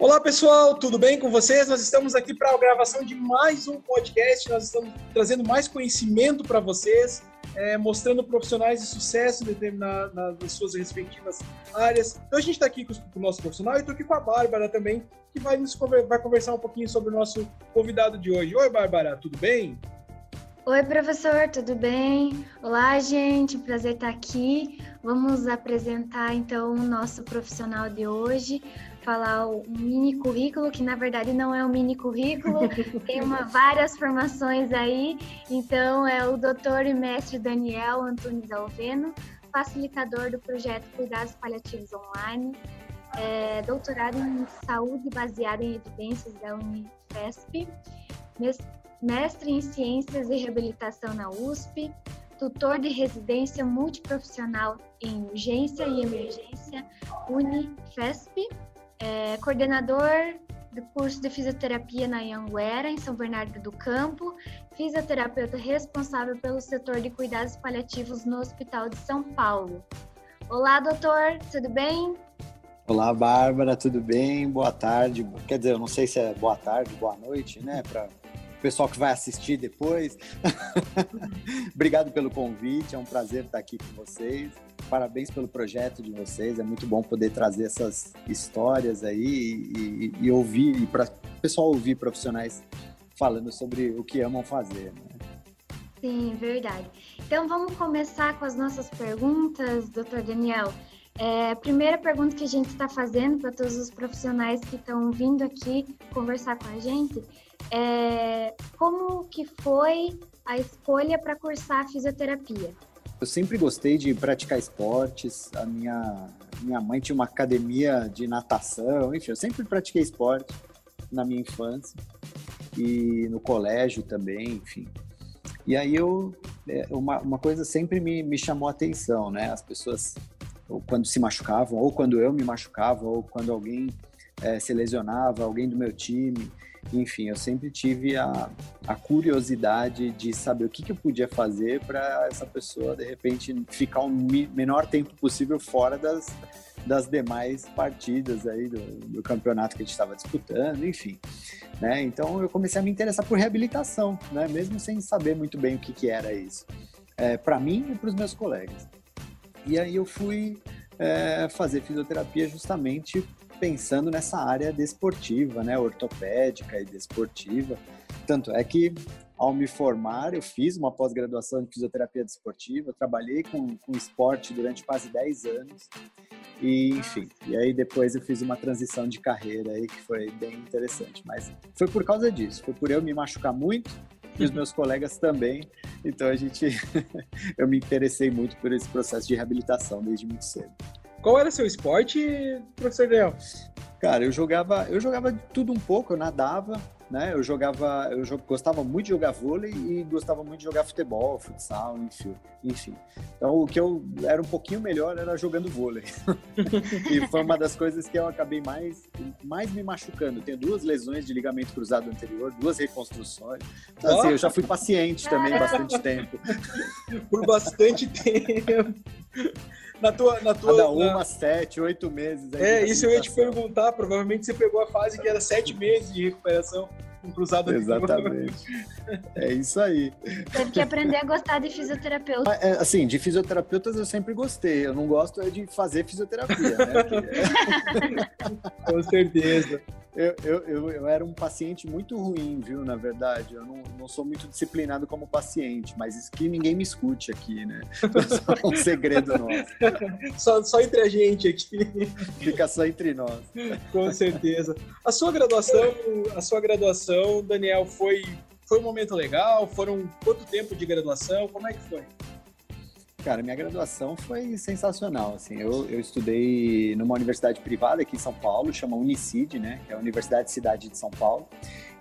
Olá pessoal, tudo bem com vocês? Nós estamos aqui para a gravação de mais um podcast. Nós estamos trazendo mais conhecimento para vocês, é, mostrando profissionais de sucesso na, nas suas respectivas áreas. Então a gente está aqui com, o nosso profissional e estou aqui com a Bárbara também, que vai, nos, vai conversar um pouquinho sobre o nosso convidado de hoje. Oi, Bárbara, tudo bem? Oi, professor, tudo bem? Olá, gente, prazer estar aqui. Vamos apresentar então o nosso profissional de hoje falar um mini currículo, que na verdade não é um mini currículo, tem uma, várias formações aí. Então, é o doutor e mestre Daniel Antunes Alveno, facilitador do projeto Cuidados Paliativos Online, é, doutorado em saúde baseada em evidências da Unifesp, mestre em ciências e reabilitação na USP, tutor de residência multiprofissional em urgência e emergência Unifesp, é coordenador do curso de fisioterapia na Anhanguera, em São Bernardo do Campo, fisioterapeuta responsável pelo setor de cuidados paliativos no Hospital de São Paulo. Olá, doutor, tudo bem? Olá, Bárbara, tudo bem? Boa tarde. Quer dizer, eu não sei se é boa tarde, boa noite, né? Para o pessoal que vai assistir depois. Obrigado pelo convite, é um prazer estar aqui com vocês parabéns pelo projeto de vocês. É muito bom poder trazer essas histórias aí e, e ouvir, e para o pessoal ouvir profissionais falando sobre o que amam fazer. Né? Sim, verdade. Então vamos começar com as nossas perguntas, doutor Daniel. É, a primeira pergunta que a gente está fazendo para todos os profissionais que estão vindo aqui conversar com a gente é como que foi a escolha para cursar fisioterapia? Eu sempre gostei de praticar esportes. A minha, minha mãe tinha uma academia de natação, enfim, eu sempre pratiquei esporte na minha infância e no colégio também, enfim. E aí eu, é, uma, uma coisa sempre me, me chamou a atenção, né? As pessoas, ou quando se machucavam, ou quando eu me machucava, ou quando alguém é, se lesionava, alguém do meu time, enfim, eu sempre tive a, a curiosidade de saber o que, que eu podia fazer para essa pessoa, de repente, ficar o menor tempo possível fora das, das demais partidas aí do, do campeonato que a gente estava disputando, enfim. Né? Então eu comecei a me interessar por reabilitação, né? mesmo sem saber muito bem o que, que era isso, é, para mim e para os meus colegas. E aí eu fui é, fazer fisioterapia justamente pensando nessa área desportiva, né, ortopédica e desportiva. Tanto é que, ao me formar, eu fiz uma pós-graduação de fisioterapia desportiva, trabalhei com, com esporte durante quase 10 anos. E, enfim, e aí depois eu fiz uma transição de carreira aí que foi bem interessante. Mas foi por causa disso, foi por eu me machucar muito e os meus colegas também. Então a gente, eu me interessei muito por esse processo de reabilitação desde muito cedo. Qual era seu esporte, professor Daniel? Cara, eu jogava, eu jogava tudo um pouco, eu nadava, né? Eu jogava, eu gostava muito de jogar vôlei e gostava muito de jogar futebol, futsal, enfim, enfim. Então o que eu era um pouquinho melhor era jogando vôlei. e foi uma das coisas que eu acabei mais mais me machucando. tenho duas lesões de ligamento cruzado anterior, duas reconstruções. Então, assim, eu já fui paciente também bastante tempo. Por bastante tempo na tua. Na tua Cada uma, na... sete, oito meses. É, isso eu ia te perguntar. Provavelmente você pegou a fase que era sete meses de recuperação com cruzado Exatamente. é isso aí. Teve que aprender a gostar de fisioterapeuta. É, assim, de fisioterapeutas eu sempre gostei. Eu não gosto é de fazer fisioterapia, né? com certeza. Eu, eu, eu, eu, era um paciente muito ruim, viu, na verdade. Eu não, não sou muito disciplinado como paciente, mas isso que ninguém me escute aqui, né? É um segredo nosso. Só, só entre a gente aqui. Fica só entre nós. Com certeza. A sua graduação, a sua graduação, Daniel, foi, foi um momento legal? Foram quanto tempo de graduação? Como é que foi? Cara, minha graduação foi sensacional, assim, eu, eu estudei numa universidade privada aqui em São Paulo, chama Unicid, né, que é a Universidade Cidade de São Paulo,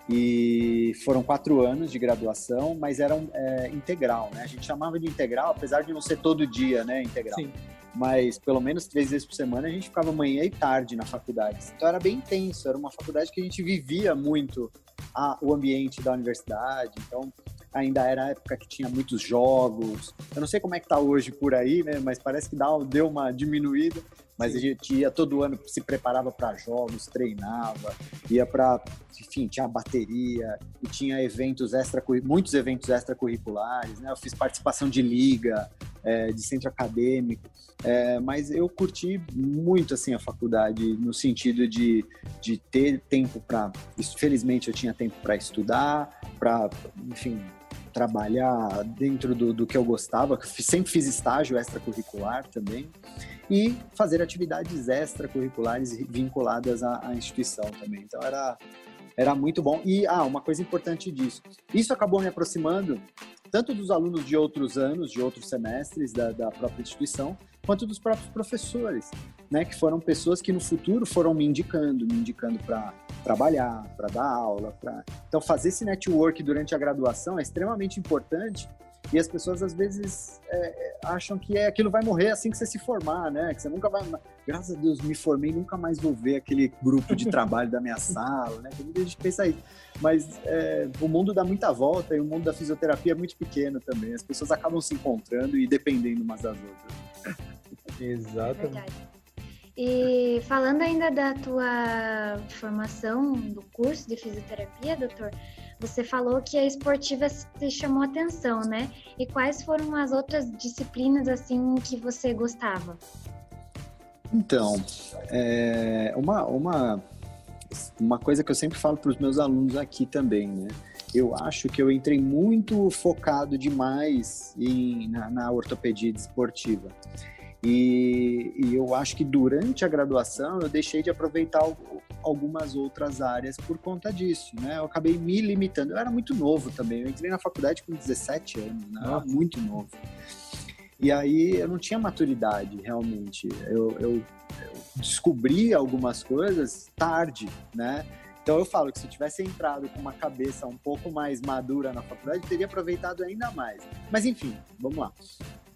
e foram quatro anos de graduação, mas eram é, integral, né, a gente chamava de integral, apesar de não ser todo dia, né, integral. Sim. Mas pelo menos três vezes por semana a gente ficava manhã e tarde na faculdade. Então era bem intenso, era uma faculdade que a gente vivia muito a, o ambiente da universidade. Então ainda era a época que tinha muitos jogos. Eu não sei como é que tá hoje por aí, né? Mas parece que dá, deu uma diminuída. Mas Sim. a gente ia todo ano, se preparava para jogos, treinava, ia para, enfim, tinha bateria e tinha eventos extra, muitos eventos extracurriculares, né? Eu fiz participação de liga, é, de centro acadêmico, é, mas eu curti muito assim a faculdade no sentido de, de ter tempo para, felizmente eu tinha tempo para estudar, para, enfim, trabalhar dentro do, do que eu gostava, sempre fiz estágio extracurricular também e fazer atividades extracurriculares vinculadas à, à instituição também. Então era era muito bom. E ah, uma coisa importante disso, isso acabou me aproximando tanto dos alunos de outros anos, de outros semestres da, da própria instituição, quanto dos próprios professores, né, que foram pessoas que no futuro foram me indicando, me indicando para trabalhar, para dar aula, para então fazer esse network durante a graduação é extremamente importante e as pessoas às vezes é, é, acham que é, aquilo vai morrer assim que você se formar, né? Que você nunca vai. Graças a Deus me formei, nunca mais vou ver aquele grupo de trabalho da minha sala, né? Tem muita gente que pensa isso. Mas é, o mundo dá muita volta e o mundo da fisioterapia é muito pequeno também. As pessoas acabam se encontrando e dependendo umas das outras. Exatamente. Verdade. E falando ainda da tua formação do curso de fisioterapia, doutor, você falou que a esportiva te chamou atenção, né? E quais foram as outras disciplinas assim que você gostava? Então, é uma, uma, uma coisa que eu sempre falo para os meus alunos aqui também, né? Eu acho que eu entrei muito focado demais em, na, na ortopedia desportiva. E, e, eu acho que durante a graduação eu deixei de aproveitar algumas outras áreas por conta disso, né? Eu acabei me limitando. Eu era muito novo também. Eu entrei na faculdade com 17 anos, né? Eu era muito novo. E aí eu não tinha maturidade, realmente. Eu, eu, eu descobri algumas coisas tarde, né? Então eu falo que se eu tivesse entrado com uma cabeça um pouco mais madura na faculdade, teria aproveitado ainda mais. Mas enfim, vamos lá.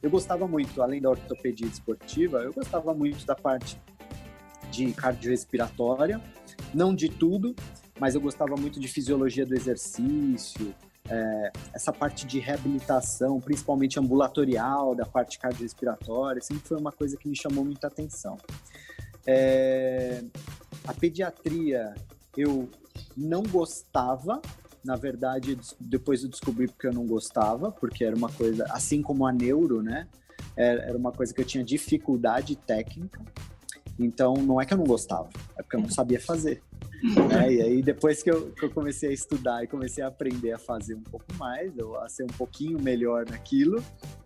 Eu gostava muito, além da ortopedia esportiva, eu gostava muito da parte de cardiorrespiratória, não de tudo, mas eu gostava muito de fisiologia do exercício, é, essa parte de reabilitação, principalmente ambulatorial, da parte cardiorrespiratória, sempre foi uma coisa que me chamou muita atenção. É, a pediatria eu não gostava, na verdade, depois eu descobri porque eu não gostava, porque era uma coisa, assim como a neuro, né? Era uma coisa que eu tinha dificuldade técnica. Então, não é que eu não gostava, é porque eu não sabia fazer. Né? E aí, depois que eu, que eu, comecei a estudar e comecei a aprender a fazer um pouco mais, ou a ser um pouquinho melhor naquilo,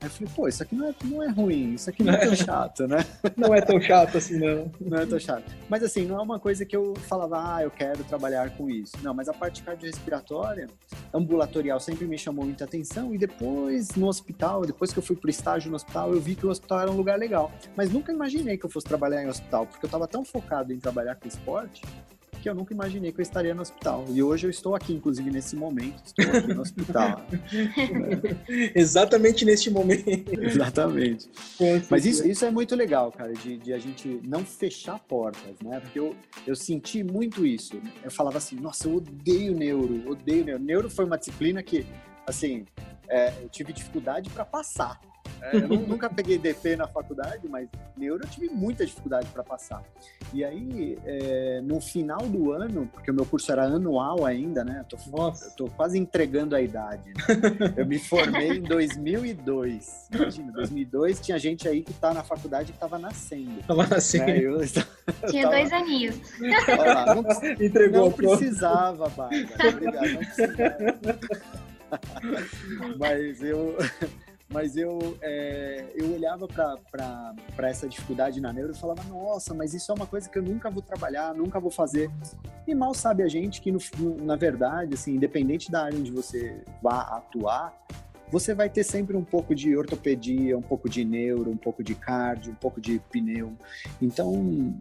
aí eu falei, pô, isso aqui não é, não é ruim, isso aqui não é tão chato, né? Não é tão chato assim, não. Não é tão chato. Mas assim, não é uma coisa que eu falava, ah, eu quero trabalhar com isso. Não, mas a parte cardiorrespiratória, ambulatorial, sempre me chamou muita atenção. E depois, no hospital, depois que eu fui pro estágio no hospital, eu vi que o hospital era um lugar legal. Mas nunca imaginei que eu fosse trabalhar em hospital, porque eu estava tão focado em trabalhar com esporte que eu nunca imaginei que eu estaria no hospital. E hoje eu estou aqui, inclusive nesse momento, estou aqui no hospital. Exatamente neste momento. Exatamente. Mas isso, isso é muito legal, cara, de, de, a gente não fechar portas, né? Porque eu, eu senti muito isso. Eu falava assim, nossa, eu odeio neuro, odeio neuro. Neuro foi uma disciplina que, assim, é, eu tive dificuldade para passar. É, eu nunca peguei DP na faculdade, mas neuro eu tive muita dificuldade para passar. E aí, é, no final do ano, porque o meu curso era anual ainda, né? Eu tô, Nossa. Eu tô quase entregando a idade. Né? Eu me formei em 2002. Imagina, 2002 tinha gente aí que tá na faculdade que tava nascendo. Tava nascendo. Né? Eu, eu tinha tava... dois aninhos. Lá, não, Entregou não precisava, Bárbara. Obrigado, não precisava. Mas eu mas eu, é, eu olhava para essa dificuldade na neuro e falava, nossa, mas isso é uma coisa que eu nunca vou trabalhar, nunca vou fazer. E mal sabe a gente que, no, na verdade, assim, independente da área onde você vá atuar, você vai ter sempre um pouco de ortopedia, um pouco de neuro, um pouco de cardio, um pouco de pneu. Então,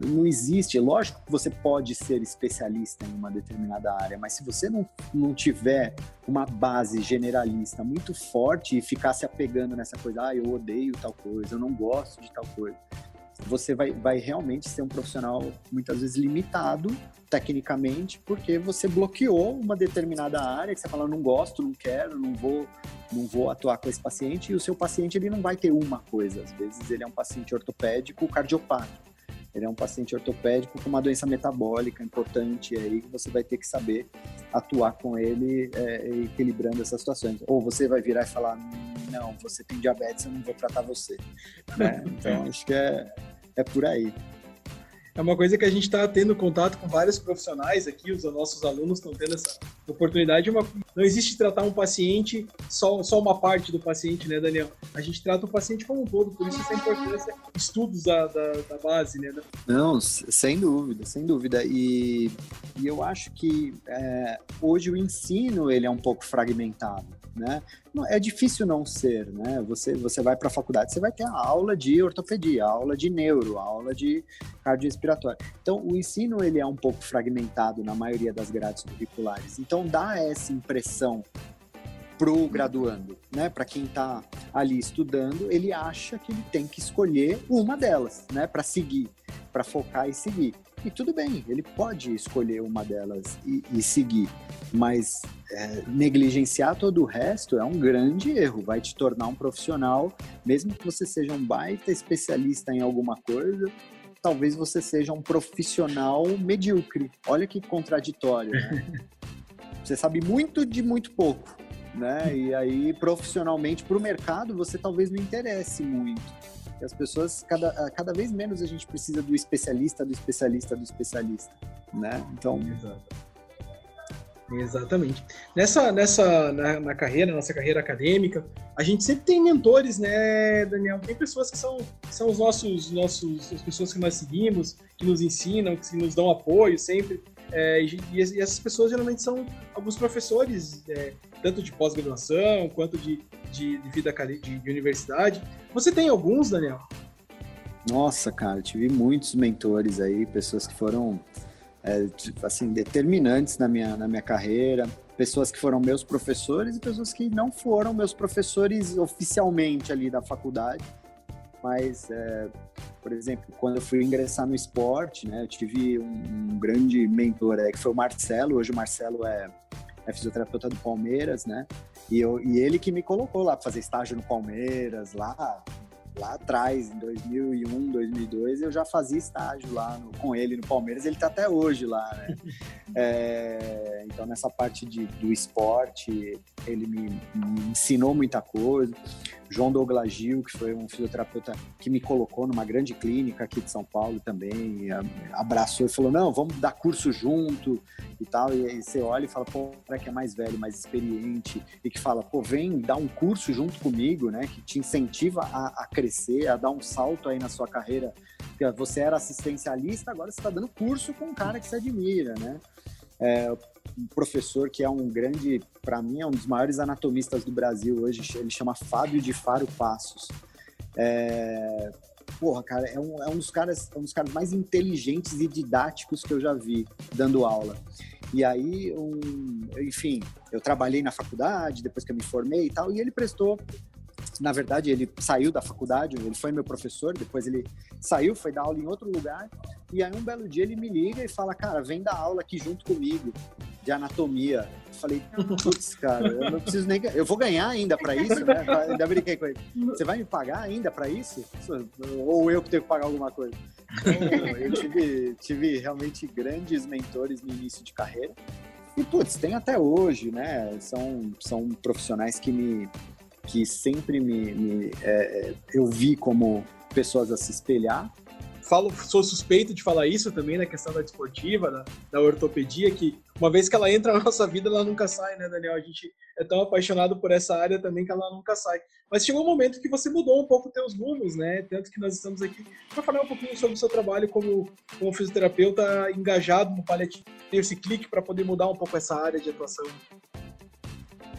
não existe. Lógico que você pode ser especialista em uma determinada área, mas se você não, não tiver uma base generalista muito forte e ficar se apegando nessa coisa, ah, eu odeio tal coisa, eu não gosto de tal coisa, você vai, vai realmente ser um profissional muitas vezes limitado tecnicamente, porque você bloqueou uma determinada área que você fala, não gosto, não quero, não vou, não vou atuar com esse paciente, e o seu paciente ele não vai ter uma coisa, às vezes ele é um paciente ortopédico cardiopático, ele é um paciente ortopédico com uma doença metabólica importante, e aí você vai ter que saber atuar com ele é, equilibrando essas situações. Ou você vai virar e falar, não, você tem diabetes, eu não vou tratar você. Né? Então, acho que é, é por aí é uma coisa que a gente está tendo contato com vários profissionais aqui, os nossos alunos estão tendo essa oportunidade. Uma, não existe tratar um paciente só, só uma parte do paciente, né, Daniel? A gente trata o paciente como um todo, por isso essa importância, estudos da, da, da base, né? Não, sem dúvida, sem dúvida. E, e eu acho que é, hoje o ensino ele é um pouco fragmentado né? É difícil não ser, né? Você, você vai para a faculdade, você vai ter a aula de ortopedia, a aula de neuro, a aula de cardiorrespiratório. Então, o ensino ele é um pouco fragmentado na maioria das grades curriculares. Então, dá essa impressão pro graduando, né? Para quem está ali estudando, ele acha que ele tem que escolher uma delas, né? Para seguir, para focar e seguir. E tudo bem, ele pode escolher uma delas e, e seguir, mas é, negligenciar todo o resto é um grande erro. Vai te tornar um profissional, mesmo que você seja um baita especialista em alguma coisa, talvez você seja um profissional medíocre. Olha que contraditório, né? Você sabe muito de muito pouco, né? E aí, profissionalmente, para o mercado, você talvez não interesse muito as pessoas, cada, cada vez menos a gente precisa do especialista, do especialista, do especialista, né? Então... Exatamente. Nessa, nessa na, na, carreira, nossa carreira acadêmica, a gente sempre tem mentores, né, Daniel? Tem pessoas que são, que são os nossos, nossos, as pessoas que nós seguimos, que nos ensinam, que nos dão apoio sempre. É, e, e, essas pessoas geralmente são alguns professores, é, tanto de pós-graduação quanto de, de, de vida de, de, universidade. Você tem alguns, Daniel? Nossa, cara, tive muitos mentores aí, pessoas que foram é, assim determinantes na minha, na minha carreira, pessoas que foram meus professores e pessoas que não foram meus professores oficialmente ali da faculdade, mas é, por exemplo, quando eu fui ingressar no esporte, né, eu tive um, um grande mentor é, que foi o Marcelo. Hoje o Marcelo é, é fisioterapeuta do Palmeiras, né? E, eu, e ele que me colocou lá para fazer estágio no Palmeiras, lá lá atrás, em 2001, 2002, eu já fazia estágio lá no, com ele no Palmeiras, ele está até hoje lá, né? É, então, nessa parte de, do esporte, ele me, me, ensinou muita coisa. João Douglas Gil, que foi um fisioterapeuta que me colocou numa grande clínica aqui de São Paulo também, abraçou e falou, não, vamos dar curso junto e tal. E aí você olha e fala, pô, cara que é mais velho, mais experiente, e que fala, pô, vem dar um curso junto comigo, né? Que te incentiva a, a crescer, a dar um salto aí na sua carreira. Você era assistencialista, agora você está dando curso com um cara que você admira, né? É, um professor que é um grande, para mim, é um dos maiores anatomistas do Brasil hoje, ele chama Fábio de Faro Passos. É, porra, cara, é um, é um, dos caras, é um dos caras mais inteligentes e didáticos que eu já vi dando aula. E aí, um, enfim, eu trabalhei na faculdade, depois que eu me formei e tal, e ele prestou na verdade, ele saiu da faculdade, ele foi meu professor, depois ele saiu, foi dar aula em outro lugar, e aí um belo dia ele me liga e fala, cara, vem dar aula aqui junto comigo, de anatomia. Eu falei, putz, cara, eu não preciso nem... Eu vou ganhar ainda para isso, né? Ainda brinquei com ele. Você vai me pagar ainda para isso? Ou eu que tenho que pagar alguma coisa? Então, eu tive, tive realmente grandes mentores no início de carreira. E, putz, tem até hoje, né? São, são profissionais que me, que sempre me, me é, é, eu vi como pessoas a se espelhar. Falo, sou suspeito de falar isso também na questão da desportiva, da, da ortopedia, que uma vez que ela entra na nossa vida, ela nunca sai, né, Daniel? A gente é tão apaixonado por essa área também que ela nunca sai. Mas chegou um momento que você mudou um pouco teus rumos, né? Tanto que nós estamos aqui para falar um pouquinho sobre o seu trabalho como, como fisioterapeuta engajado no paliativo, ter esse clique para poder mudar um pouco essa área de atuação.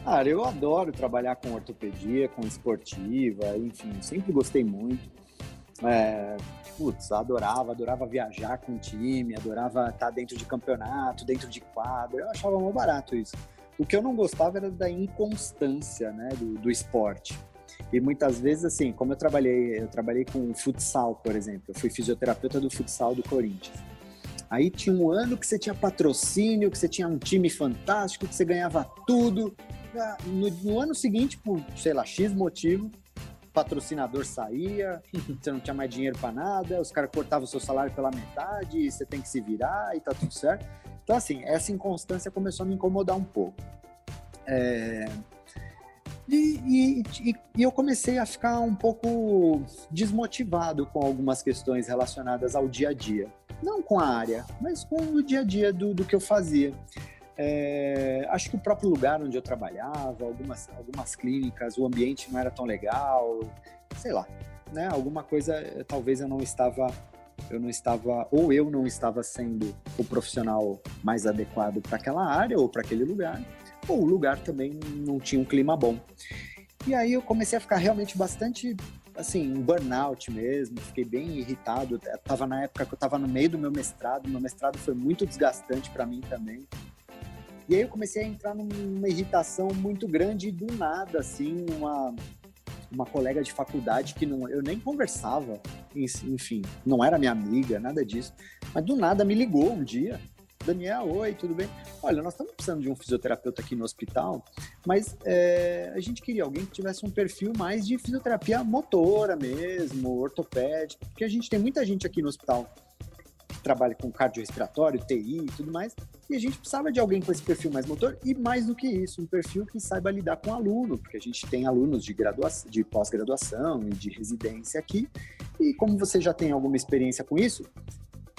Cara, eu adoro trabalhar com ortopedia, com esportiva, enfim, sempre gostei muito. É, putz, adorava, adorava viajar com o time, adorava estar dentro de campeonato, dentro de quadro, eu achava muito barato isso. O que eu não gostava era da inconstância, né, do, do esporte. E muitas vezes, assim, como eu trabalhei, eu trabalhei com futsal, por exemplo, eu fui fisioterapeuta do futsal do Corinthians. Aí tinha um ano que você tinha patrocínio, que você tinha um time fantástico, que você ganhava tudo. Ah, no, no ano seguinte, por, sei lá, X motivo, patrocinador saía, você não tinha mais dinheiro para nada, os caras cortavam o seu salário pela metade, você tem que se virar e tá tudo certo. Então, assim, essa inconstância começou a me incomodar um pouco. É... E, e, e, e, eu comecei a ficar um pouco desmotivado com algumas questões relacionadas ao dia a dia. Não com a área, mas com o dia a dia do, do que eu fazia. É, acho que o próprio lugar onde eu trabalhava, algumas, algumas clínicas, o ambiente não era tão legal, sei lá, né? Alguma coisa, talvez eu não estava, eu não estava, ou eu não estava sendo o profissional mais adequado para aquela área ou para aquele lugar, ou o lugar também não tinha um clima bom. E aí eu comecei a ficar realmente bastante assim, um burnout mesmo, fiquei bem irritado. Eu tava na época que eu estava no meio do meu mestrado, meu mestrado foi muito desgastante para mim também. E aí eu comecei a entrar numa irritação muito grande do nada, assim, uma, uma colega de faculdade que não, eu nem conversava, enfim, não era minha amiga, nada disso, mas do nada me ligou um dia. Daniel, oi, tudo bem? Olha, nós estamos precisando de um fisioterapeuta aqui no hospital, mas é, a gente queria alguém que tivesse um perfil mais de fisioterapia motora mesmo, ortopédica, porque a gente tem muita gente aqui no hospital trabalha com cardiorrespiratório, TI e tudo mais, e a gente precisava de alguém com esse perfil mais motor e mais do que isso, um perfil que saiba lidar com aluno, porque a gente tem alunos de graduação, de pós-graduação e de residência aqui, e como você já tem alguma experiência com isso,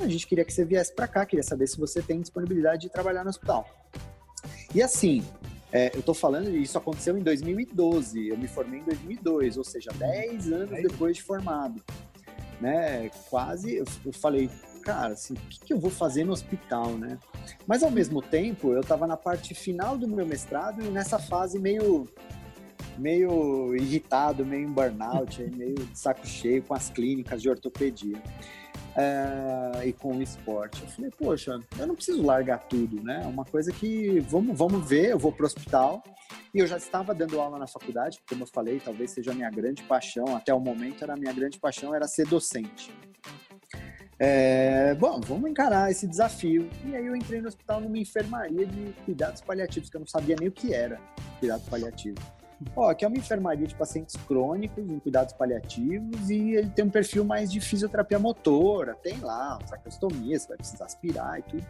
a gente queria que você viesse para cá, queria saber se você tem disponibilidade de trabalhar no hospital. E assim, é, eu estou falando, isso aconteceu em 2012, eu me formei em 2002, ou seja, 10 anos depois de formado. Né? Quase, eu, eu falei, cara, assim, o que, que, eu vou fazer no hospital, né? Mas ao mesmo tempo, eu estava na parte final do meu mestrado e nessa fase meio meio irritado, meio em burnout, meio de saco cheio com as clínicas de ortopedia. É, e com o esporte. Eu falei, poxa, eu não preciso largar tudo, né? É uma coisa que vamos, vamos ver, eu vou para o hospital. E eu já estava dando aula na faculdade, como eu falei, talvez seja a minha grande paixão, até o momento era a minha grande paixão, era ser docente. É, bom, vamos encarar esse desafio. E aí eu entrei no hospital numa enfermaria de cuidados paliativos, que eu não sabia nem o que era cuidado paliativo. Ó, aqui é uma enfermaria de pacientes crônicos em cuidados paliativos e ele tem um perfil mais de fisioterapia motora, tem lá, tracostomia, você vai precisar aspirar e tudo.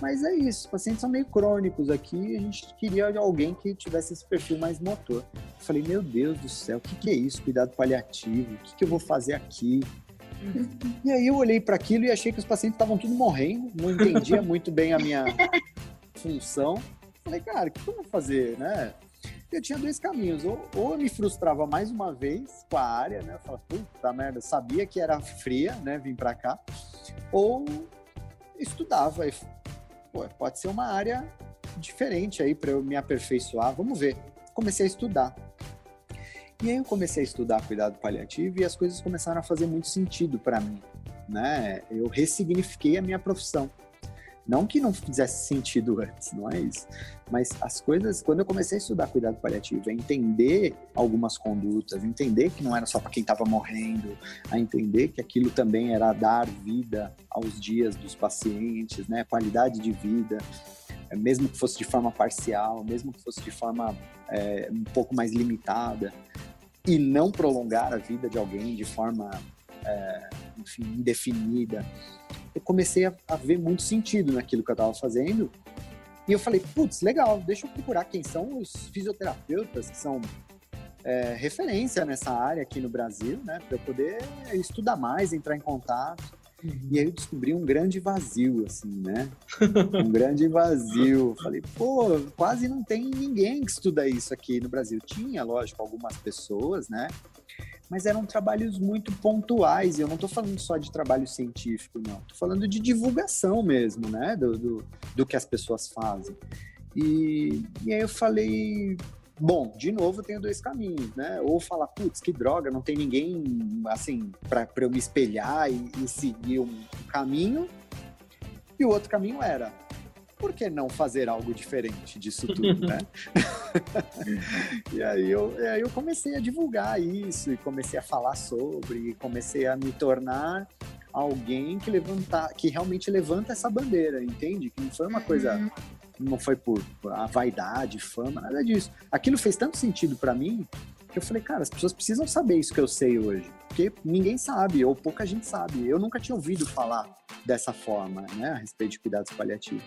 Mas é isso, os pacientes são meio crônicos aqui a gente queria alguém que tivesse esse perfil mais motor. Eu falei, meu Deus do céu, o que, que é isso, cuidado paliativo? O que, que eu vou fazer aqui? E aí eu olhei para aquilo e achei que os pacientes estavam tudo morrendo, não entendia muito bem a minha função. Falei, cara, o que eu vou fazer, né? Eu tinha dois caminhos, ou, ou eu me frustrava mais uma vez com a área, né? Eu falava, puta merda, sabia que era fria, né? Vim para cá, ou estudava. E, pô, pode ser uma área diferente aí para eu me aperfeiçoar, vamos ver. Comecei a estudar. E aí eu comecei a estudar cuidado paliativo e as coisas começaram a fazer muito sentido para mim, né? Eu ressignifiquei a minha profissão. Não que não fizesse sentido antes, não é isso. Mas as coisas, quando eu comecei a estudar cuidado paliativo, a entender algumas condutas, entender que não era só para quem estava morrendo, a entender que aquilo também era dar vida aos dias dos pacientes, né? Qualidade de vida, mesmo que fosse de forma parcial, mesmo que fosse de forma é, um pouco mais limitada, e não prolongar a vida de alguém de forma, é, enfim, indefinida, eu comecei a, a, ver muito sentido naquilo que eu estava fazendo. E eu falei, putz, legal, deixa eu procurar quem são os fisioterapeutas que são é, referência nessa área aqui no Brasil, né? Para eu poder estudar mais, entrar em contato. Uhum. E aí eu descobri um grande vazio, assim, né? Um grande vazio. Falei, pô, quase não tem ninguém que estuda isso aqui no Brasil. Tinha, lógico, algumas pessoas, né? Mas eram trabalhos muito pontuais. Eu não estou falando só de trabalho científico, não. Estou falando de divulgação mesmo, né? Do, do, do que as pessoas fazem. E, e aí eu falei, Bom, de novo, eu tenho dois caminhos, né? Ou falar, putz, que droga, não tem ninguém, assim, para eu me espelhar e, e seguir um caminho. E o outro caminho era, por que não fazer algo diferente disso tudo, né? e, aí eu, e aí eu comecei a divulgar isso, e comecei a falar sobre, e comecei a me tornar alguém que levanta, que realmente levanta essa bandeira, entende? Que não foi uma coisa, uhum. não foi por a vaidade, fama, nada disso. Aquilo fez tanto sentido para mim que eu falei, cara, as pessoas precisam saber isso que eu sei hoje, porque ninguém sabe ou pouca gente sabe. Eu nunca tinha ouvido falar dessa forma, né, a respeito de cuidados paliativos.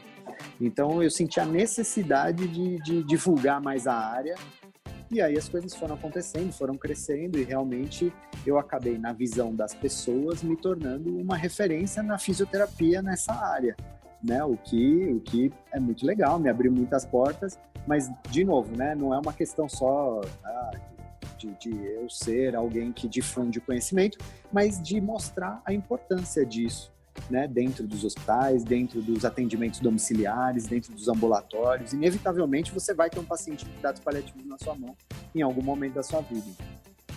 Então eu senti a necessidade de, de divulgar mais a área e aí as coisas foram acontecendo, foram crescendo e realmente eu acabei, na visão das pessoas, me tornando uma referência na fisioterapia nessa área. Né? O, que, o que é muito legal, me abriu muitas portas, mas, de novo, né? não é uma questão só ah, de, de eu ser alguém que difunde conhecimento, mas de mostrar a importância disso né, dentro dos hospitais, dentro dos atendimentos domiciliares, dentro dos ambulatórios. Inevitavelmente você vai ter um paciente de cuidados paliativos na sua mão em algum momento da sua vida.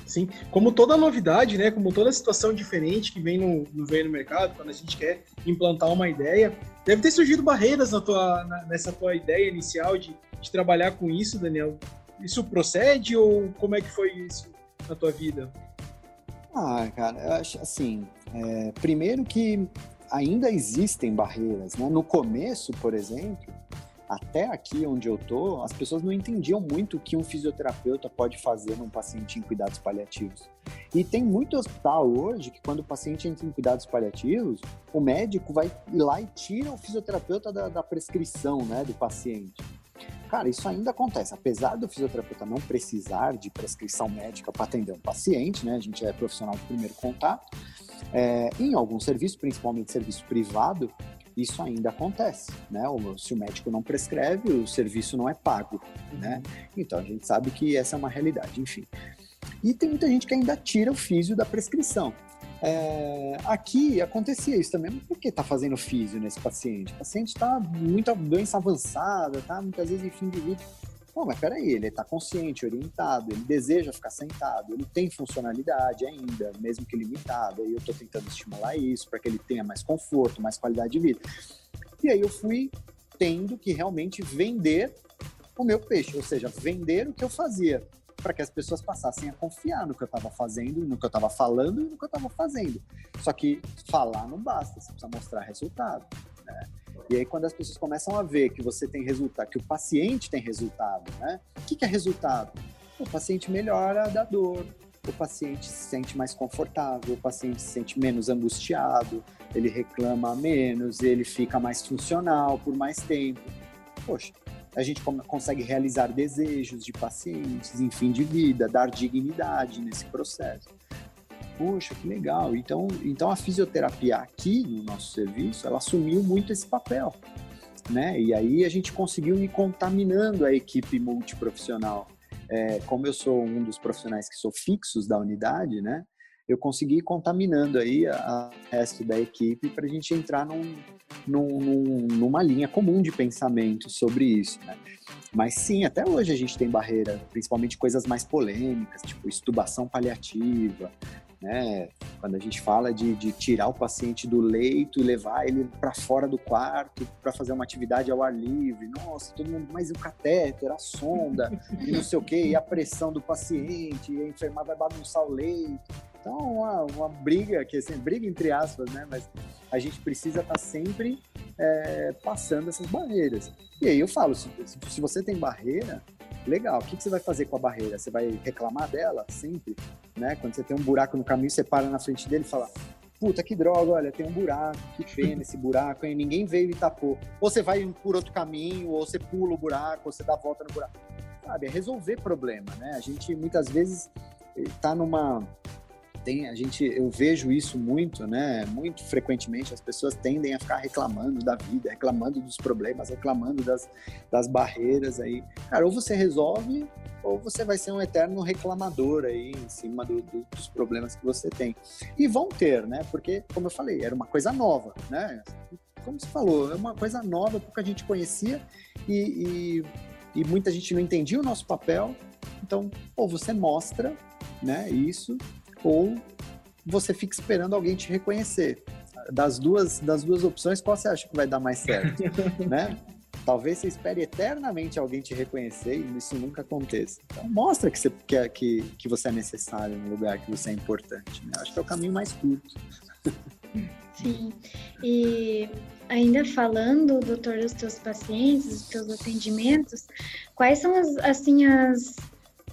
Sim, como toda novidade, né, como toda situação diferente que vem no, no, vem no mercado, quando a gente quer implantar uma ideia, deve ter surgido barreiras na tua, na, nessa tua ideia inicial de, de trabalhar com isso, Daniel. Isso procede ou como é que foi isso na tua vida? Ah, cara, eu acho assim, é, primeiro que ainda existem barreiras, né? No começo, por exemplo, até aqui onde eu tô, as pessoas não entendiam muito o que um fisioterapeuta pode fazer num paciente em cuidados paliativos. E tem muito hospital hoje que quando o paciente entra em cuidados paliativos, o médico vai lá e tira o fisioterapeuta da, da prescrição, né, do paciente. Cara, isso ainda acontece. Apesar do fisioterapeuta não precisar de prescrição médica para atender um paciente, né? A gente é profissional de primeiro contato. É, em algum serviço, principalmente serviço privado, isso ainda acontece, né? Se o médico não prescreve, o serviço não é pago, né? Então a gente sabe que essa é uma realidade, enfim. E tem muita gente que ainda tira o físio da prescrição. É, aqui acontecia isso também, mas por que está fazendo físio nesse paciente? O paciente está muito doença avançada, tá muitas vezes em fim de vida. Não, mas peraí, ele está consciente, orientado, ele deseja ficar sentado, ele tem funcionalidade ainda, mesmo que limitada, e eu estou tentando estimular isso para que ele tenha mais conforto, mais qualidade de vida. E aí eu fui tendo que realmente vender o meu peixe, ou seja, vender o que eu fazia para que as pessoas passassem a confiar no que eu estava fazendo, no que eu estava falando e no que eu estava fazendo. Só que falar não basta, você precisa mostrar resultado. Né? E aí, quando as pessoas começam a ver que você tem resultado, que o paciente tem resultado, né? O que, que é resultado? O paciente melhora da dor, o paciente se sente mais confortável, o paciente se sente menos angustiado, ele reclama menos, ele fica mais funcional por mais tempo. Poxa, a gente consegue realizar desejos de pacientes em fim de vida, dar dignidade nesse processo. Poxa, que legal. Então, então a fisioterapia aqui no nosso serviço, ela assumiu muito esse papel, né? E aí a gente conseguiu ir contaminando a equipe multiprofissional. É, como eu sou um dos profissionais que sou fixos da unidade, né? Eu consegui ir contaminando aí o resto da equipe para a gente entrar num, num, numa linha comum de pensamento sobre isso, né? Mas sim, até hoje a gente tem barreira, principalmente coisas mais polêmicas, tipo estubação paliativa, né? Quando a gente fala de, de tirar o paciente do leito e levar ele para fora do quarto para fazer uma atividade ao ar livre, nossa, todo mundo, mas o catéter, a sonda, e não sei o que, e a pressão do paciente, e a enfermar vai bagunçar o leito. Então, uma, uma briga, que assim, briga entre aspas, né? Mas a gente precisa estar tá sempre é, passando essas barreiras. E aí eu falo, se, se você tem barreira, legal, o que, que, você vai fazer com a barreira? Você vai reclamar dela sempre? Né? Quando você tem um buraco no caminho, você para na frente dele e fala, puta, que droga, olha, tem um buraco, que pena esse buraco, e ninguém veio e tapou. Ou você vai por outro caminho, ou você pula o buraco, ou você dá a volta no buraco. Sabe, é resolver problema, né? A gente muitas vezes está numa tem a gente eu vejo isso muito, né? Muito frequentemente as pessoas tendem a ficar reclamando da vida, reclamando dos problemas, reclamando das, das barreiras aí. Cara, ou você resolve ou você vai ser um eterno reclamador aí em cima do, do, dos problemas que você tem. E vão ter, né? Porque, como eu falei, era uma coisa nova, né? Como você falou, é uma coisa nova porque a gente conhecia e, e, e muita gente não entendia o nosso papel. Então, ou você mostra né, isso, ou você fica esperando alguém te reconhecer. Das duas, das duas opções, qual você acha que vai dar mais certo, né? Talvez você espere eternamente alguém te reconhecer e isso nunca aconteça. Então, mostra que você, que, é, que, que você é necessário no lugar, que você é importante. Né? Acho que é o caminho mais curto. Sim. E ainda falando, doutor, dos teus pacientes, dos teus atendimentos, quais são as, assim, as,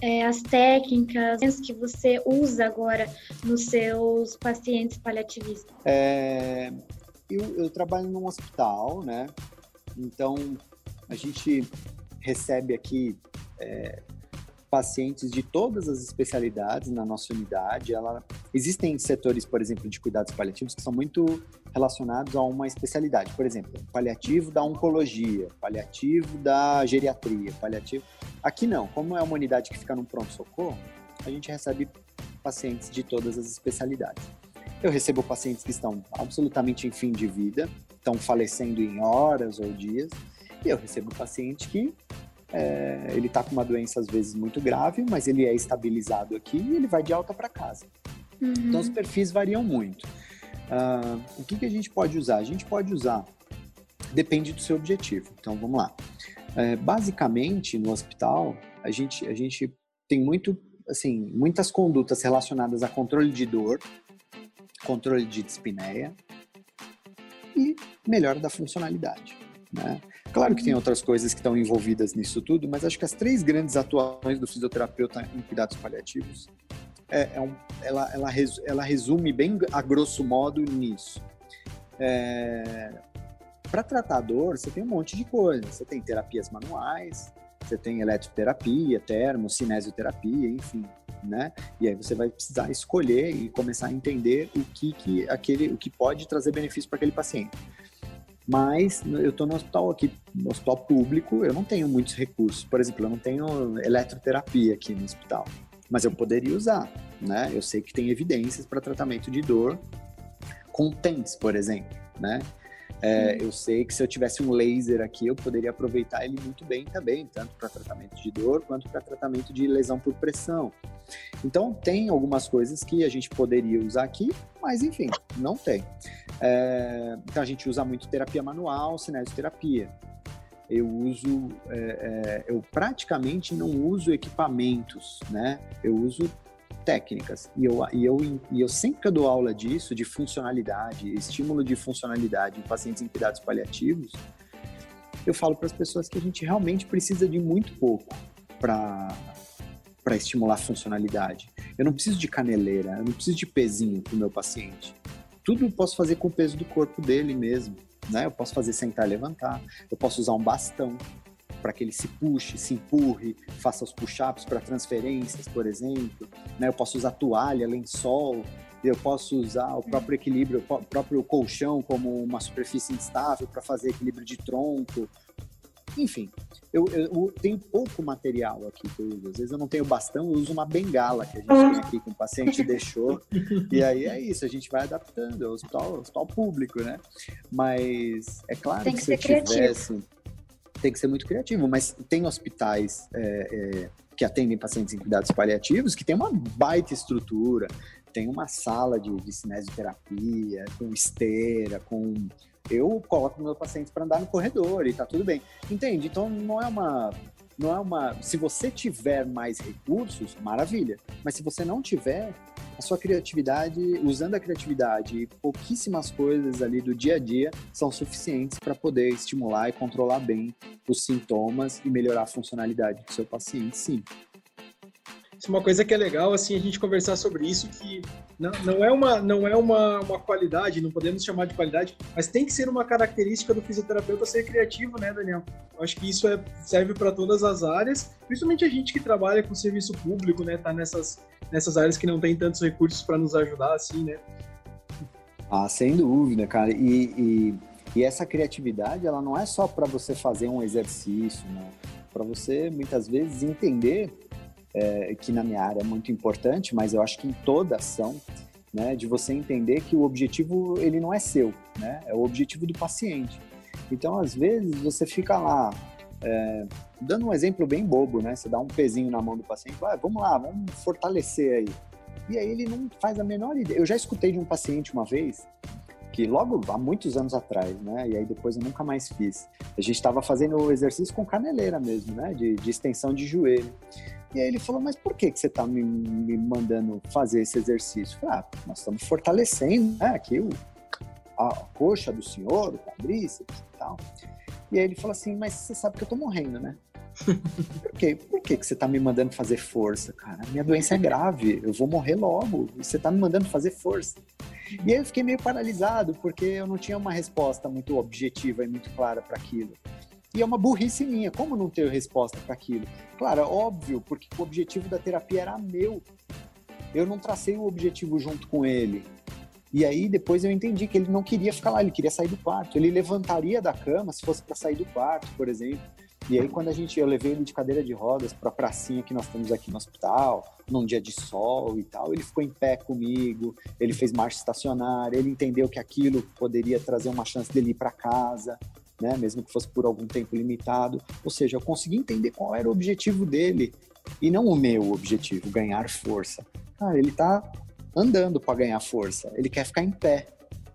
é, as técnicas que você usa agora nos seus pacientes paliativistas? É, eu, eu trabalho num hospital, né? Então, a gente recebe aqui é, pacientes de todas as especialidades na nossa unidade. Ela, existem setores, por exemplo, de cuidados paliativos que são muito relacionados a uma especialidade. Por exemplo, paliativo da oncologia, paliativo da geriatria, paliativo. Aqui não, como é uma unidade que fica num pronto-socorro, a gente recebe pacientes de todas as especialidades. Eu recebo pacientes que estão absolutamente em fim de vida, estão falecendo em horas ou dias, e eu recebo paciente que é, ele está com uma doença às vezes muito grave, mas ele é estabilizado aqui e ele vai de alta para casa. Uhum. Então os perfis variam muito. Uh, o que, que a gente pode usar? A gente pode usar, depende do seu objetivo. Então vamos lá. É, basicamente no hospital a gente a gente tem muito assim muitas condutas relacionadas a controle de dor, controle de dispneia e melhora da funcionalidade. Né? Claro que tem outras coisas que estão envolvidas nisso tudo, mas acho que as três grandes atuações do fisioterapeuta em cuidados paliativos é, é um, ela, ela, ela, resume bem a grosso modo nisso. É, Para tratar dor, você tem um monte de coisa. Você tem terapias manuais, você tem eletroterapia, termo, cinesioterapia, enfim né? E aí você vai precisar escolher e começar a entender o que, que aquele, o que pode trazer benefício para aquele paciente. Mas eu estou no hospital aqui, no hospital público, eu não tenho muitos recursos. Por exemplo, eu não tenho eletroterapia aqui no hospital, mas eu poderia usar, né? Eu sei que tem evidências para tratamento de dor com TENS, por exemplo, né? É, eu sei que se eu tivesse um laser aqui, eu poderia aproveitar ele muito bem também, tanto para tratamento de dor quanto para tratamento de lesão por pressão. Então, tem algumas coisas que a gente poderia usar aqui, mas enfim, não tem. É, então, a gente usa muito terapia manual, cinesioterapia. Eu uso, é, é eu praticamente não uso equipamentos, né? Eu uso técnicas. E eu, e, eu, e eu sempre dou aula disso, de funcionalidade, estímulo de funcionalidade em pacientes em cuidados paliativos, eu falo para as pessoas que a gente realmente precisa de muito pouco para para estimular a funcionalidade. Eu não preciso de caneleira, eu não preciso de pezinho para o meu paciente. Tudo eu posso fazer com o peso do corpo dele mesmo. Né? Eu posso fazer sentar e levantar, eu posso usar um bastão, para que ele se puxe, se empurre, faça os push-ups para transferências, por exemplo. Né? Eu posso usar toalha, lençol, eu posso usar o próprio equilíbrio, o próprio colchão como uma superfície instável para fazer equilíbrio de tronco. Enfim, eu, eu, tenho pouco material aqui que eu uso. Às vezes eu não tenho bastão, eu uso uma bengala que a gente tem aqui que o paciente deixou. E aí é isso, a gente vai adaptando. É o hospital, hospital público, né? Mas é claro que, que se eu tivesse. Criativo tem que ser muito criativo, mas tem hospitais é, é, que atendem pacientes em cuidados paliativos que tem uma baita estrutura, tem uma sala de, de cinesioterapia, com esteira, com eu coloco meus pacientes para andar no corredor e tá tudo bem. Entende? Então não é uma não é uma, se você tiver mais recursos, maravilha. Mas se você não tiver, a sua criatividade, usando a criatividade, pouquíssimas coisas ali do dia a dia são suficientes para poder estimular e controlar bem os sintomas e melhorar a funcionalidade do seu paciente, sim. É uma coisa que é legal, assim, a gente conversar sobre isso, que não, não é, uma, não é uma, uma qualidade, não podemos chamar de qualidade, mas tem que ser uma característica do fisioterapeuta ser criativo, né, Daniel? Eu acho que isso é, serve para todas as áreas, principalmente a gente que trabalha com serviço público, né, tá nessas, nessas áreas que não tem tantos recursos para nos ajudar, assim, né? Ah, sem dúvida, cara. E, e, e essa criatividade, ela não é só para você fazer um exercício, né? Para você, muitas vezes, entender é, que na minha área é muito importante, mas eu acho que em toda ação, né, de você entender que o objetivo ele não é seu, né, é o objetivo do paciente. Então, às vezes, você fica lá, é, dando um exemplo bem bobo, né, você dá um pezinho na mão do paciente, ah, vamos lá, vamos fortalecer aí. E aí ele não faz a menor ideia. Eu já escutei de um paciente uma vez que logo há muitos anos atrás, né? E aí depois eu nunca mais fiz. A gente estava fazendo o exercício com caneleira mesmo, né? De, de, extensão de joelho. E aí ele falou, mas por que, que você está me, me, mandando fazer esse exercício? Eu falei, ah, nós estamos fortalecendo né, aqui o, a coxa do senhor, o quadríceps e tal. E aí ele falou assim, mas você sabe que eu tô morrendo, né? Por quê? Por que, que você tá me mandando fazer força, cara? Minha doença é grave, eu vou morrer logo, e você tá me mandando fazer força. E aí eu fiquei meio paralisado, porque eu não tinha uma resposta muito objetiva e muito clara para aquilo. E é uma burrice minha, como não ter resposta para aquilo? Claro, é óbvio, porque o objetivo da terapia era meu. Eu não tracei o objetivo junto com ele. E aí depois eu entendi que ele não queria ficar lá, ele queria sair do quarto. Ele levantaria da cama se fosse para sair do quarto, por exemplo. E aí quando a gente eu levei ele de cadeira de rodas para a pracinha que nós temos aqui no hospital, num dia de sol e tal, ele ficou em pé comigo, ele fez marcha estacionária, ele entendeu que aquilo poderia trazer uma chance dele ir para casa, né, mesmo que fosse por algum tempo limitado. Ou seja, eu consegui entender qual era o objetivo dele e não o meu objetivo, ganhar força. Cara, ele tá andando para ganhar força, ele quer ficar em pé,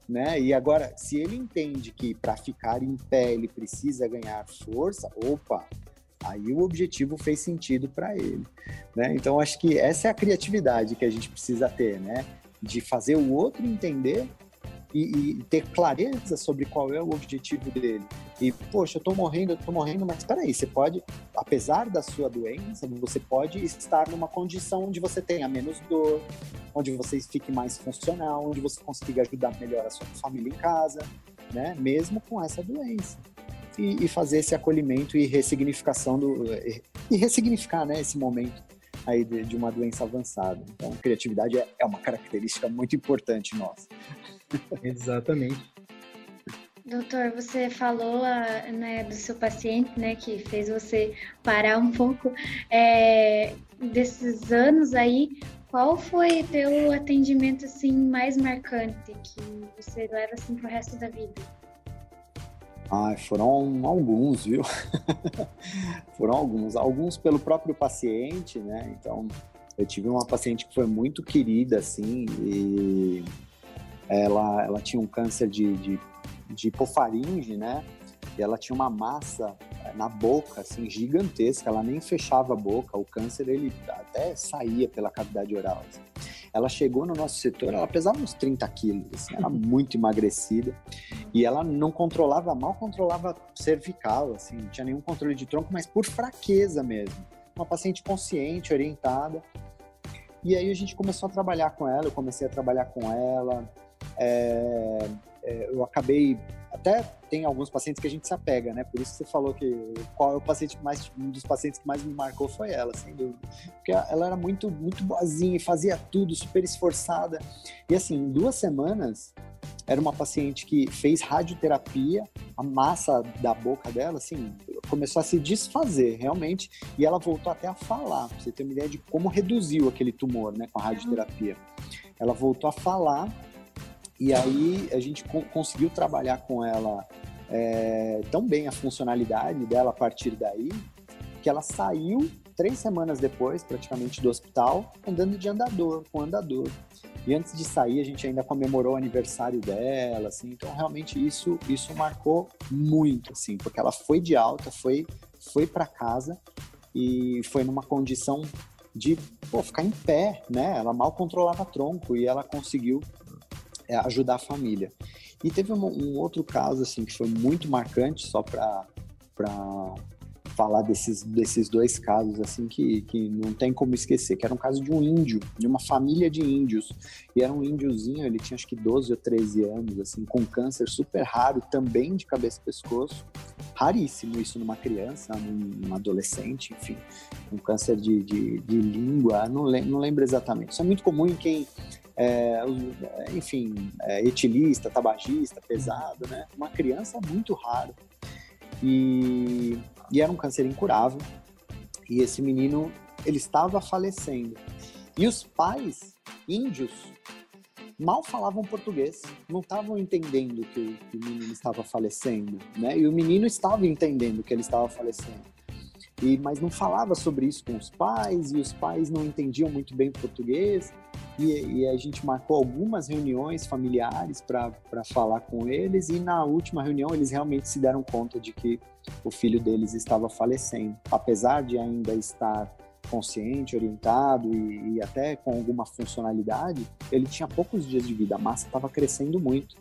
né? E agora, se ele entende que para ficar em pé ele precisa ganhar força, opa, aí o objetivo fez sentido para ele, né? Então acho que essa é a criatividade que a gente precisa ter, né? De fazer o outro entender e, e, ter clareza sobre qual é o objetivo dele. E, poxa, eu tô morrendo, eu tô morrendo, mas peraí, você pode, apesar da sua doença, você pode estar numa condição onde você tenha menos dor, onde você fique mais funcional, onde você consiga ajudar melhor a sua família em casa, né? Mesmo com essa doença. E, e fazer esse acolhimento e ressignificação do e ressignificar, né, esse momento aí de, de uma doença avançada. Então, criatividade é, é uma característica muito importante nossa. Exatamente. Doutor, você falou né, do seu paciente, né, que fez você parar um pouco é, desses anos aí. Qual foi teu atendimento assim mais marcante que você leva assim pro resto da vida? Ah, foram alguns, viu? foram alguns, alguns pelo próprio paciente, né? Então, eu tive uma paciente que foi muito querida, assim, e ela, ela tinha um câncer de, de, de hipofaringe, né? E ela tinha uma massa eh, na boca, assim, gigantesca. Ela nem fechava a boca. O câncer, ele até saía pela cavidade oral. Assim. Ela chegou no nosso setor, ela pesava uns 30 quilos, assim, era muito emagrecida. E ela não controlava, mal controlava cervical, assim, não tinha nenhum controle de tronco, mas por fraqueza mesmo. Uma paciente consciente, orientada. E aí a gente começou a trabalhar com ela, eu comecei a trabalhar com ela, é, é, eu acabei até tem alguns pacientes que a gente se apega, né? Por isso que você falou que qual é o paciente mais um dos pacientes que mais me marcou foi ela, sem dúvida, porque ela era muito muito boazinha, fazia tudo, super esforçada e assim em duas semanas era uma paciente que fez radioterapia, a massa da boca dela, assim, começou a se desfazer realmente, e ela voltou até a falar, pra você ter uma ideia de como reduziu aquele tumor, né, com a radioterapia. Ela voltou a falar e aí a gente co conseguiu trabalhar com ela é, tão bem a funcionalidade dela a partir daí, que ela saiu três semanas depois, praticamente, do hospital, andando de andador, com andador. E antes de sair, a gente ainda comemorou o aniversário dela, assim. Então, realmente, isso, isso marcou muito, assim, porque ela foi de alta, foi, foi para casa e foi numa condição de pô, ficar em pé, né? Ela mal controlava tronco e ela conseguiu ajudar a família. E teve um, um, outro caso assim que foi muito marcante só para falar desses, desses dois casos assim que, que não tem como esquecer, que era um caso de um índio, de uma família de índios. E era um índiozinho, ele tinha acho que 12 ou 13 anos, assim, com câncer super raro, também de cabeça e pescoço. Raríssimo isso numa criança, num, adolescente, enfim. Um câncer de, de, de língua, não, lembro, não lembro exatamente. Isso é muito comum em quem é, enfim, é, etilista, tabagista, pesado, né? Uma criança muito raro. E, e era um câncer incurável. E esse menino, ele estava falecendo. E os pais índios mal falavam português, não estavam entendendo que, que, o menino estava falecendo, né? E o menino estava entendendo que ele estava falecendo. e mas não falava sobre isso com os pais e os pais não entendiam muito bem português e, e a gente marcou algumas reuniões familiares para falar com eles e na última reunião eles realmente se deram conta de que o filho deles estava falecendo, apesar de ainda estar consciente, orientado e, e até com alguma funcionalidade, ele tinha poucos dias de vida, a massa estava crescendo muito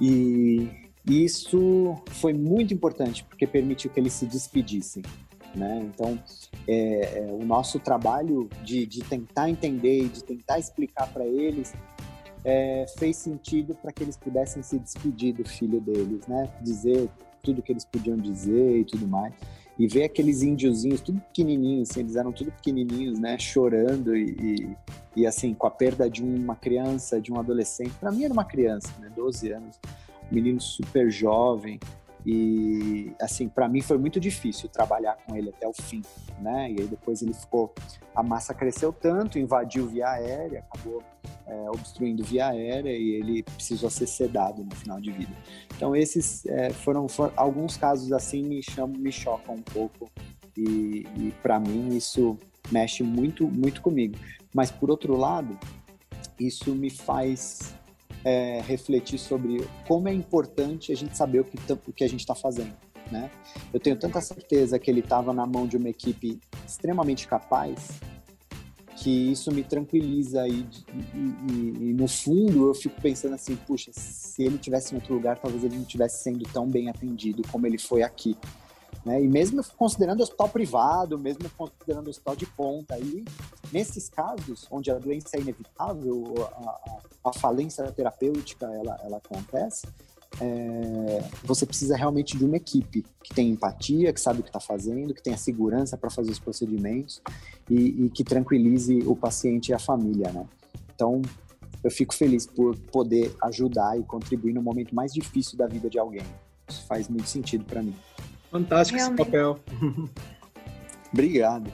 e isso foi muito importante porque permitiu que eles se despedissem. Né? Então, é, é, o nosso trabalho de, de tentar entender e de tentar explicar para eles é, fez sentido para que eles pudessem se despedir do filho deles, né? Dizer tudo que eles podiam dizer e tudo mais. E ver aqueles índiozinhos, tudo pequenininhos, assim, eles eram tudo pequenininhos, né? Chorando e, e, e, assim, com a perda de uma criança, de um adolescente. Para mim era uma criança, né? 12 anos, um menino super jovem, e, assim, para mim foi muito difícil trabalhar com ele até o fim, né? E aí depois ele ficou. A massa cresceu tanto, invadiu via aérea, acabou é, obstruindo via aérea e ele precisou ser sedado no final de vida. Então, esses é, foram, foram, alguns casos assim me, chamam, me chocam um pouco e, e para mim isso mexe muito, muito comigo. Mas por outro lado, isso me faz é, refletir sobre como é importante a gente saber o que, o que a gente está fazendo. Né? Eu tenho tanta certeza que ele estava na mão de uma equipe extremamente capaz que isso me tranquiliza e, e, e, e, no fundo eu fico pensando assim, puxa, se ele tivesse em outro lugar, talvez ele não estivesse sendo tão bem atendido como ele foi aqui. Né? E mesmo considerando hospital privado, mesmo considerando hospital de ponta, aí, nesses casos onde a doença é inevitável, a, a, falência terapêutica ela, ela acontece, é, você precisa realmente de uma equipe que tem empatia, que sabe o que está fazendo, que tenha segurança para fazer os procedimentos e, e, que tranquilize o paciente e a família, né? Então, eu fico feliz por poder ajudar e contribuir no momento mais difícil da vida de alguém. Isso faz muito sentido para mim. Fantástico Realmente. esse papel. Obrigado.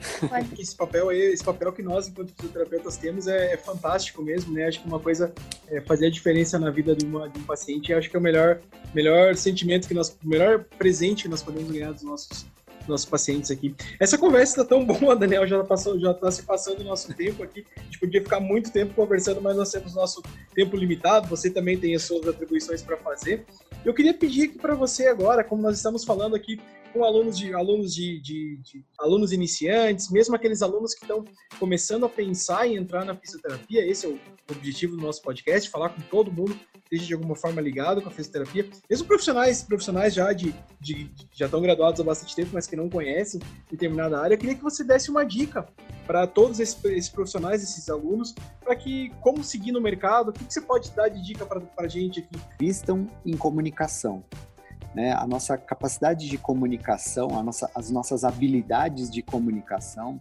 Esse papel aí, esse papel que nós, enquanto fisioterapeutas, temos é, é fantástico mesmo, né? Acho que uma coisa é fazer a diferença na vida de, uma, de um paciente, acho que é o melhor, melhor sentimento que nós, o melhor presente que nós podemos ganhar dos nossos nossos pacientes aqui. Essa conversa está tão boa, Daniel, já passou, já está se passando o nosso tempo aqui. A gente podia ficar muito tempo conversando, mas nós temos nosso tempo limitado. Você também tem as suas atribuições para fazer. Eu queria pedir aqui para você agora, como nós estamos falando aqui com alunos de alunos de, de, de, alunos iniciantes, mesmo aqueles alunos que estão começando a pensar em entrar na fisioterapia. Esse é o objetivo do nosso podcast, falar com todo mundo que esteja de alguma forma ligado com a fisioterapia, mesmo profissionais, profissionais já de, de já estão graduados há bastante tempo, mas que não conhecem determinada área. Eu queria que você desse uma dica para todos esses, esses, profissionais, esses alunos, para que como seguir no mercado, o que, que você pode dar de dica para a gente aqui? Vistam em comunicação né? A nossa capacidade de comunicação, nossa, as nossas habilidades de comunicação,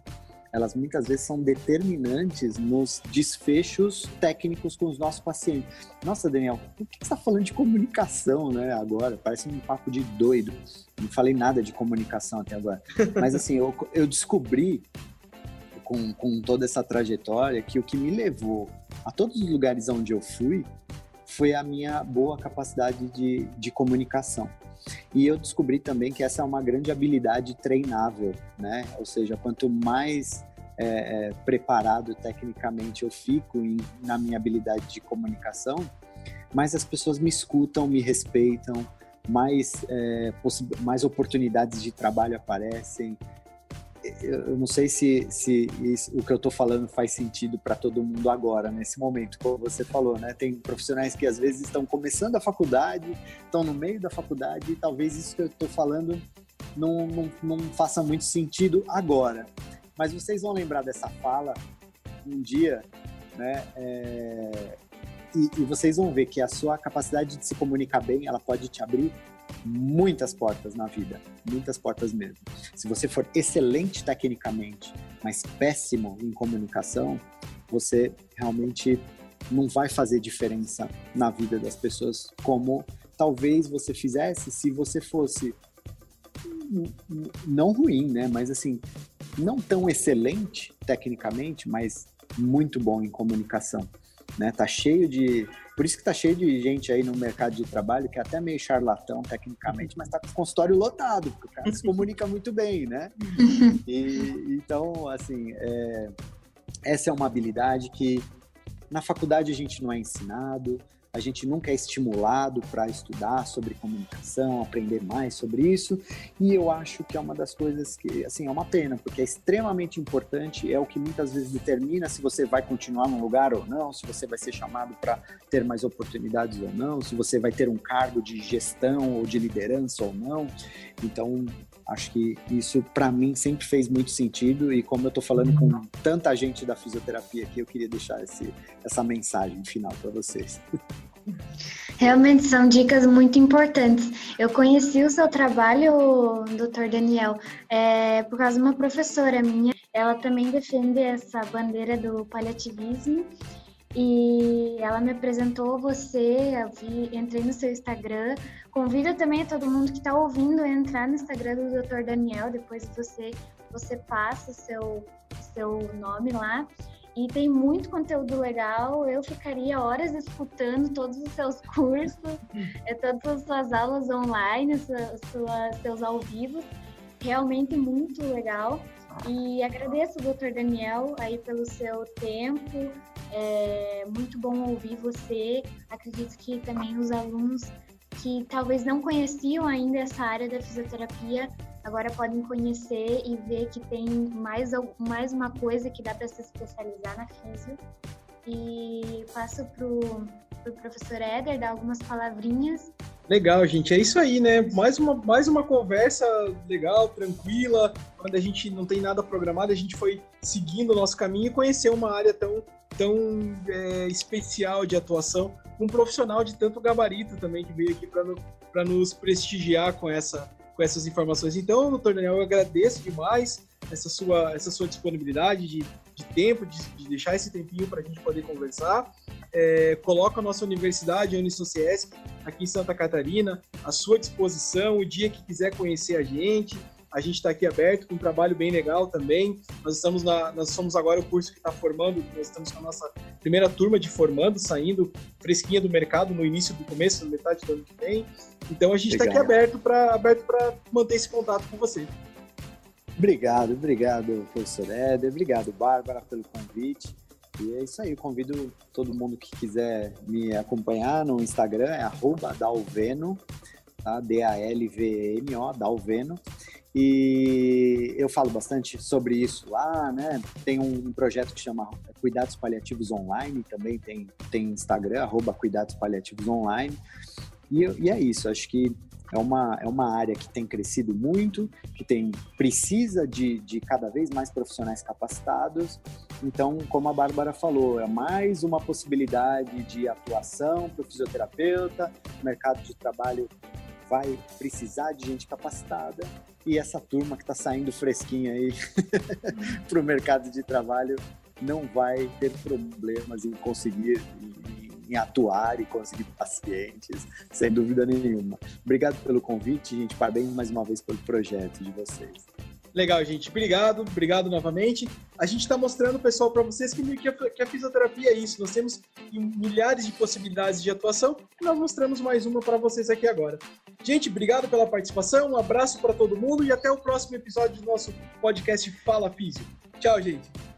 elas muitas vezes são determinantes nos desfechos técnicos com os nossos pacientes. Nossa, Daniel, por que você está falando de comunicação, né? Agora parece um papo de doido. Não falei nada de comunicação até agora. Mas assim, eu, eu descobri com, com toda essa trajetória que o que me levou a todos os lugares onde eu fui foi a minha boa capacidade de, de comunicação. E eu descobri também que essa é uma grande habilidade treinável, né? Ou seja, quanto mais é, é, preparado tecnicamente eu fico em, na minha habilidade de comunicação, mais as pessoas me escutam, me respeitam, mais, é, mais oportunidades de trabalho aparecem, eu não sei se, se isso, o que eu estou falando faz sentido para todo mundo agora, nesse momento, como você falou, né? Tem profissionais que às vezes estão começando a faculdade, estão no meio da faculdade, e talvez isso que eu estou falando não, não, não faça muito sentido agora. Mas vocês vão lembrar dessa fala um dia, né? É, e, e vocês vão ver que a sua capacidade de se comunicar bem, ela pode te abrir muitas portas na vida, muitas portas mesmo. Se você for excelente tecnicamente, mas péssimo em comunicação, você realmente não vai fazer diferença na vida das pessoas como talvez você fizesse se você fosse não ruim, né, mas assim, não tão excelente tecnicamente, mas muito bom em comunicação. Né? Tá cheio de por isso que tá cheio de gente aí no mercado de trabalho que é até meio charlatão tecnicamente, mas tá com o consultório lotado, porque o cara se comunica muito bem, né? E, então, assim, é, essa é uma habilidade que na faculdade a gente não é ensinado, a gente nunca é estimulado para estudar sobre comunicação, aprender mais sobre isso, e eu acho que é uma das coisas que, assim, é uma pena, porque é extremamente importante, é o que muitas vezes determina se você vai continuar num lugar ou não, se você vai ser chamado para ter mais oportunidades ou não, se você vai ter um cargo de gestão ou de liderança ou não. Então, acho que isso para mim sempre fez muito sentido e como eu estou falando com tanta gente da fisioterapia aqui, eu queria deixar esse, essa mensagem final para vocês. Realmente são dicas muito importantes. Eu conheci o seu trabalho, doutor Daniel, é, por causa de uma professora minha. Ela também defende essa bandeira do paliativismo e ela me apresentou você, eu vi, entrei no seu Instagram. Convido também todo mundo que está ouvindo a entrar no Instagram do Dr. Daniel, depois você você passa o seu seu nome lá. E tem muito conteúdo legal. Eu ficaria horas escutando todos os seus cursos, é, todas as suas aulas online, sua, seus ao vivo. Realmente muito legal. E agradeço, doutor Daniel, aí pelo seu tempo. É muito bom ouvir você. Acredito que também os alunos que talvez não conheciam ainda essa área da fisioterapia agora podem conhecer e ver que tem mais, mais uma coisa que dá para se especializar na físio. E passo para o pro professor Éder dar algumas palavrinhas. Legal, gente. É isso aí, né? Mais uma, mais uma conversa legal, tranquila. Quando a gente não tem nada programado, a gente foi seguindo o nosso caminho e conheceu uma área tão, tão é, especial de atuação. Um profissional de tanto gabarito também que veio aqui para nos prestigiar com essa com essas informações. Então, doutor Daniel, eu agradeço demais essa sua, essa sua disponibilidade de, de tempo, de, de deixar esse tempinho para a gente poder conversar. É, coloca a nossa universidade, a Unisociesc, aqui em Santa Catarina, à sua disposição, o dia que quiser conhecer a gente, a gente está aqui aberto com um trabalho bem legal também. Nós estamos na, nós somos agora o curso que está formando, nós estamos com a nossa primeira turma de formando, saindo fresquinha do mercado no início do começo, na metade do ano que vem. Então a gente está aqui aberto para aberto para manter esse contato com você. Obrigado, obrigado, professor Éder, obrigado, Bárbara, pelo convite. E é isso aí, convido todo mundo que quiser me acompanhar no Instagram, é dalveno, tá? D-A-L-V-N-O, dalveno. E eu falo bastante sobre isso lá, né? Tem um projeto que chama Cuidados Paliativos Online, também tem, tem Instagram, arroba Cuidados Paliativos Online. E, e é isso, acho que é uma, é uma área que tem crescido muito, que tem precisa de, de cada vez mais profissionais capacitados. Então, como a Bárbara falou, é mais uma possibilidade de atuação para o fisioterapeuta, o mercado de trabalho vai precisar de gente capacitada e essa turma que está saindo fresquinha aí para o mercado de trabalho não vai ter problemas em conseguir em, em atuar e conseguir pacientes, sem dúvida nenhuma. Obrigado pelo convite, gente. Parabéns mais uma vez pelo projeto de vocês. Legal, gente. Obrigado, obrigado novamente. A gente está mostrando, pessoal, para vocês que, que, a, fisioterapia é isso. Nós temos milhares de possibilidades de atuação e nós mostramos mais uma para vocês aqui agora. Gente, obrigado pela participação, um abraço para todo mundo e até o próximo episódio do nosso podcast Fala Físio. Tchau, gente.